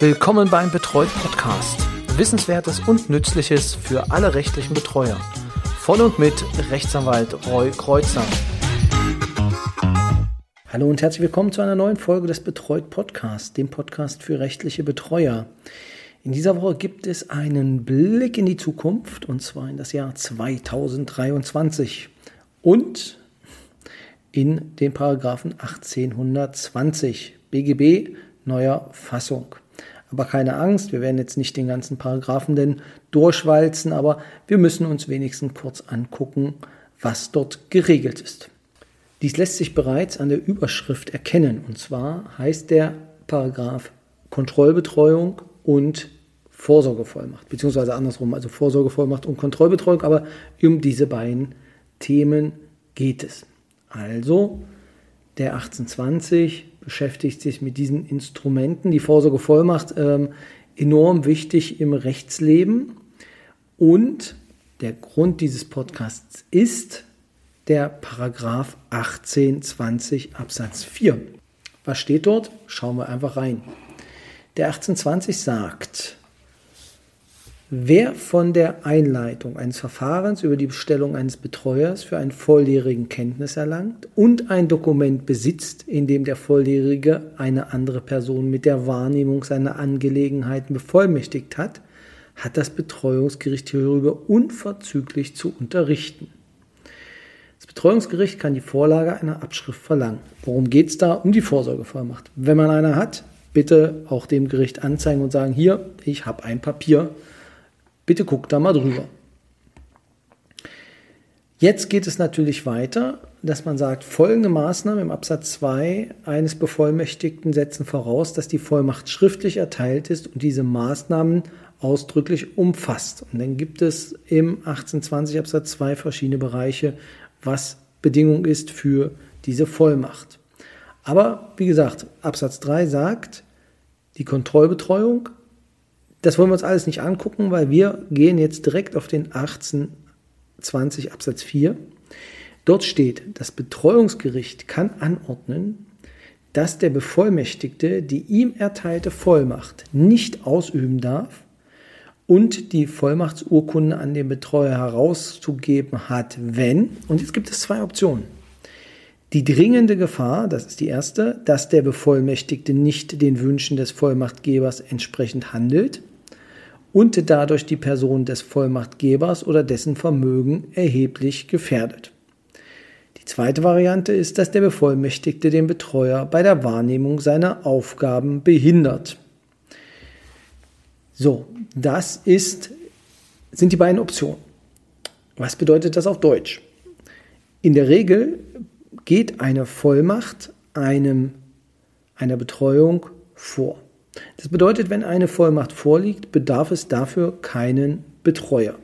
Willkommen beim Betreut Podcast. Wissenswertes und Nützliches für alle rechtlichen Betreuer. Von und mit Rechtsanwalt Roy Kreuzer. Hallo und herzlich willkommen zu einer neuen Folge des Betreut Podcasts, dem Podcast für rechtliche Betreuer. In dieser Woche gibt es einen Blick in die Zukunft und zwar in das Jahr 2023 und in den Paragraphen 1820 BGB neuer Fassung. Aber keine Angst, wir werden jetzt nicht den ganzen Paragraphen denn durchwalzen, aber wir müssen uns wenigstens kurz angucken, was dort geregelt ist. Dies lässt sich bereits an der Überschrift erkennen. Und zwar heißt der Paragraph Kontrollbetreuung und Vorsorgevollmacht, beziehungsweise andersrum, also Vorsorgevollmacht und Kontrollbetreuung, aber um diese beiden Themen geht es. Also der 1820 beschäftigt sich mit diesen Instrumenten. Die Vorsorgevollmacht ähm, enorm wichtig im Rechtsleben. Und der Grund dieses Podcasts ist der Paragraph 1820 Absatz 4. Was steht dort? Schauen wir einfach rein. Der 1820 sagt, Wer von der Einleitung eines Verfahrens über die Bestellung eines Betreuers für einen Volljährigen Kenntnis erlangt und ein Dokument besitzt, in dem der Volljährige eine andere Person mit der Wahrnehmung seiner Angelegenheiten bevollmächtigt hat, hat das Betreuungsgericht hierüber unverzüglich zu unterrichten. Das Betreuungsgericht kann die Vorlage einer Abschrift verlangen. Worum geht es da? Um die Vorsorgevollmacht. Wenn man eine hat, bitte auch dem Gericht anzeigen und sagen, hier, ich habe ein Papier Bitte guckt da mal drüber. Jetzt geht es natürlich weiter, dass man sagt, folgende Maßnahmen im Absatz 2 eines Bevollmächtigten setzen voraus, dass die Vollmacht schriftlich erteilt ist und diese Maßnahmen ausdrücklich umfasst. Und dann gibt es im 1820 Absatz 2 verschiedene Bereiche, was Bedingung ist für diese Vollmacht. Aber wie gesagt, Absatz 3 sagt, die Kontrollbetreuung das wollen wir uns alles nicht angucken, weil wir gehen jetzt direkt auf den 1820 Absatz 4. Dort steht, das Betreuungsgericht kann anordnen, dass der Bevollmächtigte die ihm erteilte Vollmacht nicht ausüben darf und die Vollmachtsurkunde an den Betreuer herauszugeben hat, wenn, und jetzt gibt es zwei Optionen. Die dringende Gefahr, das ist die erste, dass der Bevollmächtigte nicht den Wünschen des Vollmachtgebers entsprechend handelt und dadurch die Person des Vollmachtgebers oder dessen Vermögen erheblich gefährdet. Die zweite Variante ist, dass der Bevollmächtigte den Betreuer bei der Wahrnehmung seiner Aufgaben behindert. So, das ist, sind die beiden Optionen. Was bedeutet das auf Deutsch? In der Regel geht eine Vollmacht einem, einer Betreuung vor. Das bedeutet, wenn eine Vollmacht vorliegt, bedarf es dafür keinen Betreuer.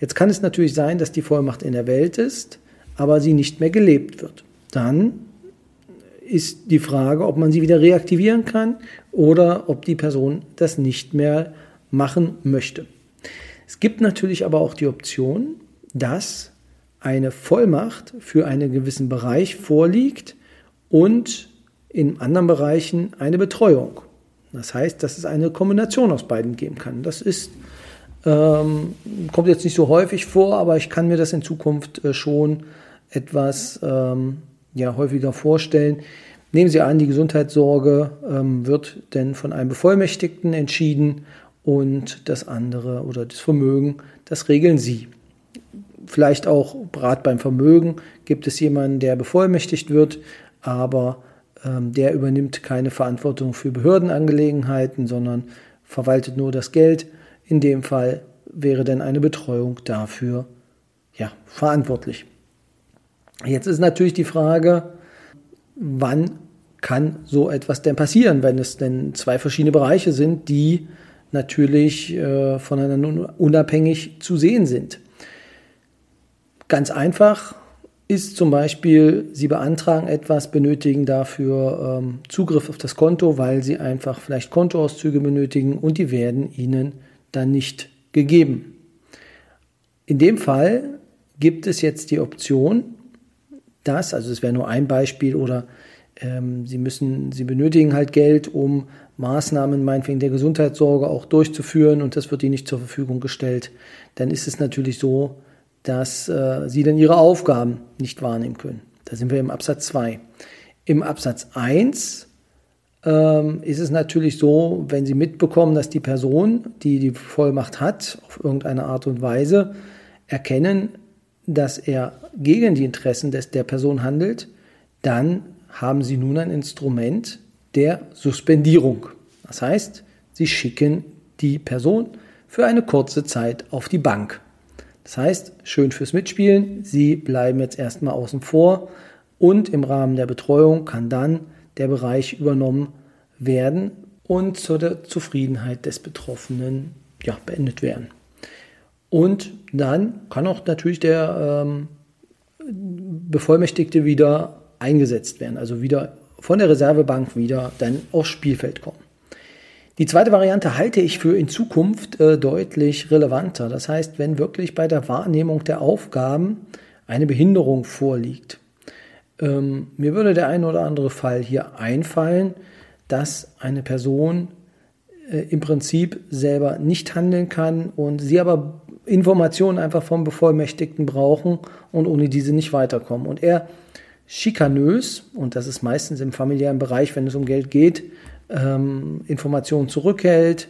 Jetzt kann es natürlich sein, dass die Vollmacht in der Welt ist, aber sie nicht mehr gelebt wird. Dann ist die Frage, ob man sie wieder reaktivieren kann oder ob die Person das nicht mehr machen möchte. Es gibt natürlich aber auch die Option, dass eine Vollmacht für einen gewissen Bereich vorliegt und in anderen Bereichen eine Betreuung. Das heißt, dass es eine Kombination aus beiden geben kann. Das ist, ähm, kommt jetzt nicht so häufig vor, aber ich kann mir das in Zukunft äh, schon etwas ähm, ja, häufiger vorstellen. Nehmen Sie an, die Gesundheitssorge ähm, wird denn von einem Bevollmächtigten entschieden und das andere oder das Vermögen, das regeln Sie. Vielleicht auch Rat beim Vermögen gibt es jemanden, der bevollmächtigt wird, aber der übernimmt keine Verantwortung für Behördenangelegenheiten, sondern verwaltet nur das Geld. In dem Fall wäre dann eine Betreuung dafür ja, verantwortlich. Jetzt ist natürlich die Frage, wann kann so etwas denn passieren, wenn es denn zwei verschiedene Bereiche sind, die natürlich äh, voneinander unabhängig zu sehen sind. Ganz einfach, ist zum Beispiel, Sie beantragen etwas, benötigen dafür ähm, Zugriff auf das Konto, weil Sie einfach vielleicht Kontoauszüge benötigen und die werden Ihnen dann nicht gegeben. In dem Fall gibt es jetzt die Option, dass, also es wäre nur ein Beispiel oder ähm, sie müssen, sie benötigen halt Geld, um Maßnahmen meinetwegen der Gesundheitssorge auch durchzuführen und das wird ihnen nicht zur Verfügung gestellt, dann ist es natürlich so, dass äh, sie dann ihre Aufgaben nicht wahrnehmen können. Da sind wir im Absatz 2. Im Absatz 1 ähm, ist es natürlich so, wenn Sie mitbekommen, dass die Person, die die Vollmacht hat, auf irgendeine Art und Weise erkennen, dass er gegen die Interessen des, der Person handelt, dann haben Sie nun ein Instrument der Suspendierung. Das heißt, Sie schicken die Person für eine kurze Zeit auf die Bank. Das heißt, schön fürs Mitspielen, Sie bleiben jetzt erstmal außen vor und im Rahmen der Betreuung kann dann der Bereich übernommen werden und zur Zufriedenheit des Betroffenen ja, beendet werden. Und dann kann auch natürlich der ähm, Bevollmächtigte wieder eingesetzt werden, also wieder von der Reservebank wieder dann aufs Spielfeld kommen. Die zweite Variante halte ich für in Zukunft äh, deutlich relevanter. Das heißt, wenn wirklich bei der Wahrnehmung der Aufgaben eine Behinderung vorliegt. Ähm, mir würde der ein oder andere Fall hier einfallen, dass eine Person äh, im Prinzip selber nicht handeln kann und sie aber Informationen einfach vom Bevollmächtigten brauchen und ohne diese nicht weiterkommen. Und er schikanös, und das ist meistens im familiären Bereich, wenn es um Geld geht, ähm, Informationen zurückhält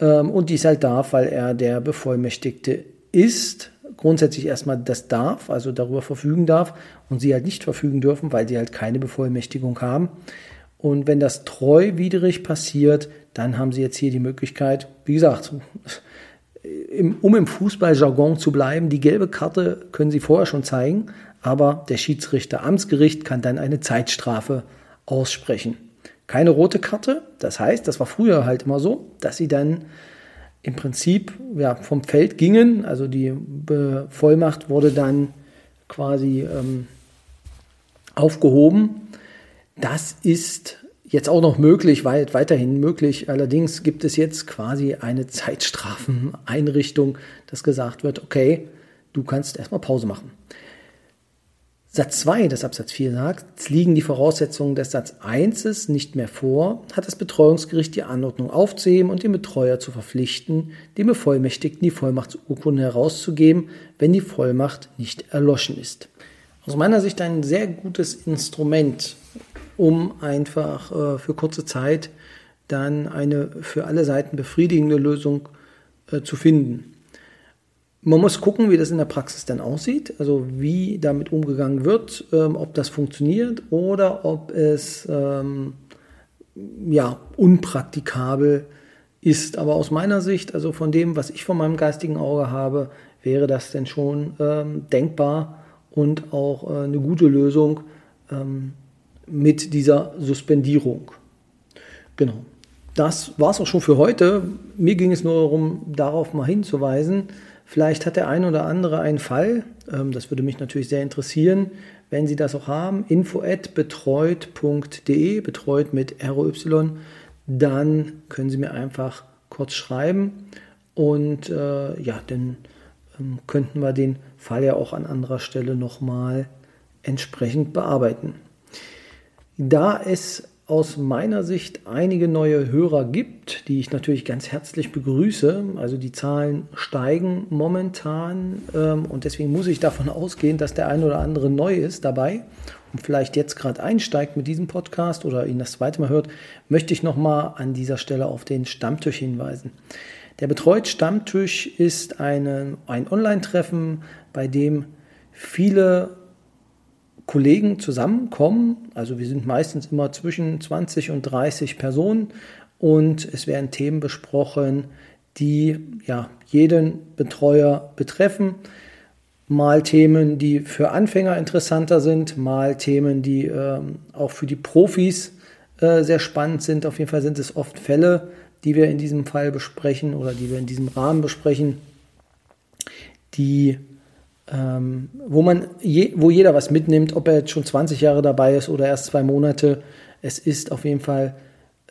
ähm, und dies halt darf, weil er der Bevollmächtigte ist. Grundsätzlich erstmal das darf, also darüber verfügen darf und sie halt nicht verfügen dürfen, weil sie halt keine Bevollmächtigung haben. Und wenn das treuwidrig passiert, dann haben sie jetzt hier die Möglichkeit, wie gesagt, um im Fußballjargon zu bleiben, die gelbe Karte können sie vorher schon zeigen, aber der Schiedsrichter Amtsgericht kann dann eine Zeitstrafe aussprechen. Keine rote Karte, das heißt, das war früher halt immer so, dass sie dann im Prinzip ja, vom Feld gingen, also die Vollmacht wurde dann quasi ähm, aufgehoben. Das ist jetzt auch noch möglich, weit, weiterhin möglich. Allerdings gibt es jetzt quasi eine Zeitstrafeneinrichtung, dass gesagt wird, okay, du kannst erstmal Pause machen. Satz 2 des Absatz 4 sagt, liegen die Voraussetzungen des Satz 1 nicht mehr vor, hat das Betreuungsgericht die Anordnung aufzuheben und den Betreuer zu verpflichten, dem Bevollmächtigten die Vollmachtsurkunde herauszugeben, wenn die Vollmacht nicht erloschen ist. Aus meiner Sicht ein sehr gutes Instrument, um einfach äh, für kurze Zeit dann eine für alle Seiten befriedigende Lösung äh, zu finden. Man muss gucken, wie das in der Praxis dann aussieht, also wie damit umgegangen wird, ähm, ob das funktioniert oder ob es ähm, ja unpraktikabel ist. Aber aus meiner Sicht, also von dem, was ich von meinem geistigen Auge habe, wäre das denn schon ähm, denkbar und auch äh, eine gute Lösung ähm, mit dieser Suspendierung. Genau. Das war es auch schon für heute. Mir ging es nur darum, darauf mal hinzuweisen, Vielleicht hat der ein oder andere einen Fall, ähm, das würde mich natürlich sehr interessieren, wenn Sie das auch haben, info at betreut.de, betreut mit ROY, dann können Sie mir einfach kurz schreiben. Und äh, ja, dann ähm, könnten wir den Fall ja auch an anderer Stelle nochmal entsprechend bearbeiten. Da es aus meiner Sicht einige neue Hörer gibt, die ich natürlich ganz herzlich begrüße. Also die Zahlen steigen momentan ähm, und deswegen muss ich davon ausgehen, dass der ein oder andere neu ist dabei und vielleicht jetzt gerade einsteigt mit diesem Podcast oder ihn das zweite Mal hört, möchte ich nochmal an dieser Stelle auf den Stammtisch hinweisen. Der Betreut Stammtisch ist eine, ein Online-Treffen, bei dem viele Kollegen zusammenkommen. Also wir sind meistens immer zwischen 20 und 30 Personen und es werden Themen besprochen, die ja jeden Betreuer betreffen. Mal Themen, die für Anfänger interessanter sind, mal Themen, die äh, auch für die Profis äh, sehr spannend sind. Auf jeden Fall sind es oft Fälle, die wir in diesem Fall besprechen oder die wir in diesem Rahmen besprechen, die ähm, wo man je, wo jeder was mitnimmt, ob er jetzt schon 20 Jahre dabei ist oder erst zwei Monate. Es ist auf jeden Fall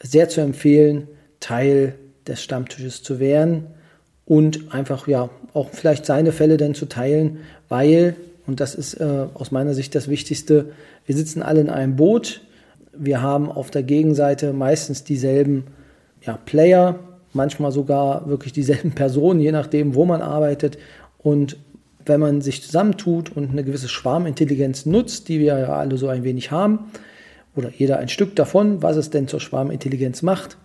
sehr zu empfehlen, Teil des Stammtisches zu werden und einfach ja auch vielleicht seine Fälle dann zu teilen, weil und das ist äh, aus meiner Sicht das Wichtigste. Wir sitzen alle in einem Boot. wir haben auf der Gegenseite meistens dieselben ja, Player, manchmal sogar wirklich dieselben Personen, je nachdem, wo man arbeitet. Und wenn man sich zusammentut und eine gewisse Schwarmintelligenz nutzt, die wir ja alle so ein wenig haben, oder jeder ein Stück davon, was es denn zur Schwarmintelligenz macht,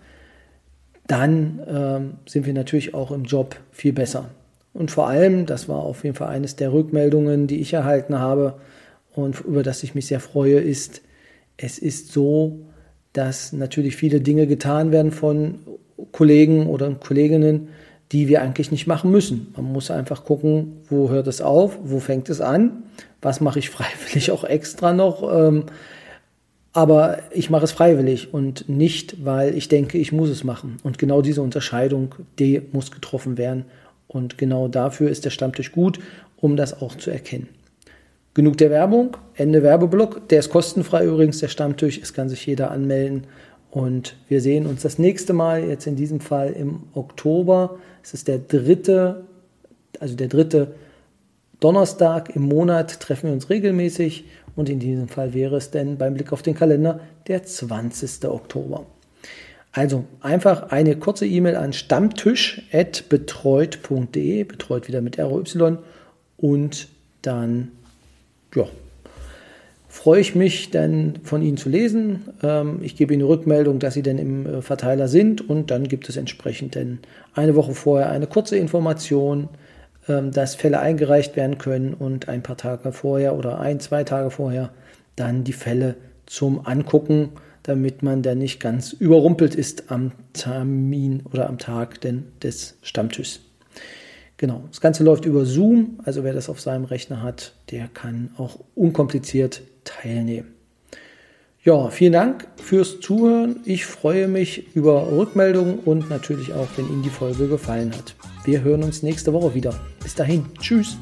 dann ähm, sind wir natürlich auch im Job viel besser. Und vor allem, das war auf jeden Fall eines der Rückmeldungen, die ich erhalten habe und über das ich mich sehr freue, ist, es ist so, dass natürlich viele Dinge getan werden von Kollegen oder Kolleginnen, die wir eigentlich nicht machen müssen. Man muss einfach gucken, wo hört es auf, wo fängt es an, was mache ich freiwillig auch extra noch. Ähm, aber ich mache es freiwillig und nicht, weil ich denke, ich muss es machen. Und genau diese Unterscheidung, die muss getroffen werden. Und genau dafür ist der Stammtisch gut, um das auch zu erkennen. Genug der Werbung, Ende Werbeblock. Der ist kostenfrei übrigens, der Stammtisch. Es kann sich jeder anmelden. Und wir sehen uns das nächste Mal, jetzt in diesem Fall im Oktober. Es ist der dritte, also der dritte Donnerstag im Monat treffen wir uns regelmäßig. Und in diesem Fall wäre es denn beim Blick auf den Kalender der 20. Oktober. Also einfach eine kurze E-Mail an stammtisch.betreut.de, betreut wieder mit ROY und dann ja, freue ich mich dann von Ihnen zu lesen. Ähm, ich gebe Ihnen eine Rückmeldung, dass Sie denn im äh, Verteiler sind und dann gibt es entsprechend dann eine Woche vorher eine kurze Information, ähm, dass Fälle eingereicht werden können und ein paar Tage vorher oder ein, zwei Tage vorher dann die Fälle zum Angucken, damit man dann nicht ganz überrumpelt ist am Termin oder am Tag denn des Stammtischs. Genau, das Ganze läuft über Zoom, also wer das auf seinem Rechner hat, der kann auch unkompliziert teilnehmen. Ja, vielen Dank fürs Zuhören. Ich freue mich über Rückmeldungen und natürlich auch, wenn Ihnen die Folge gefallen hat. Wir hören uns nächste Woche wieder. Bis dahin, tschüss.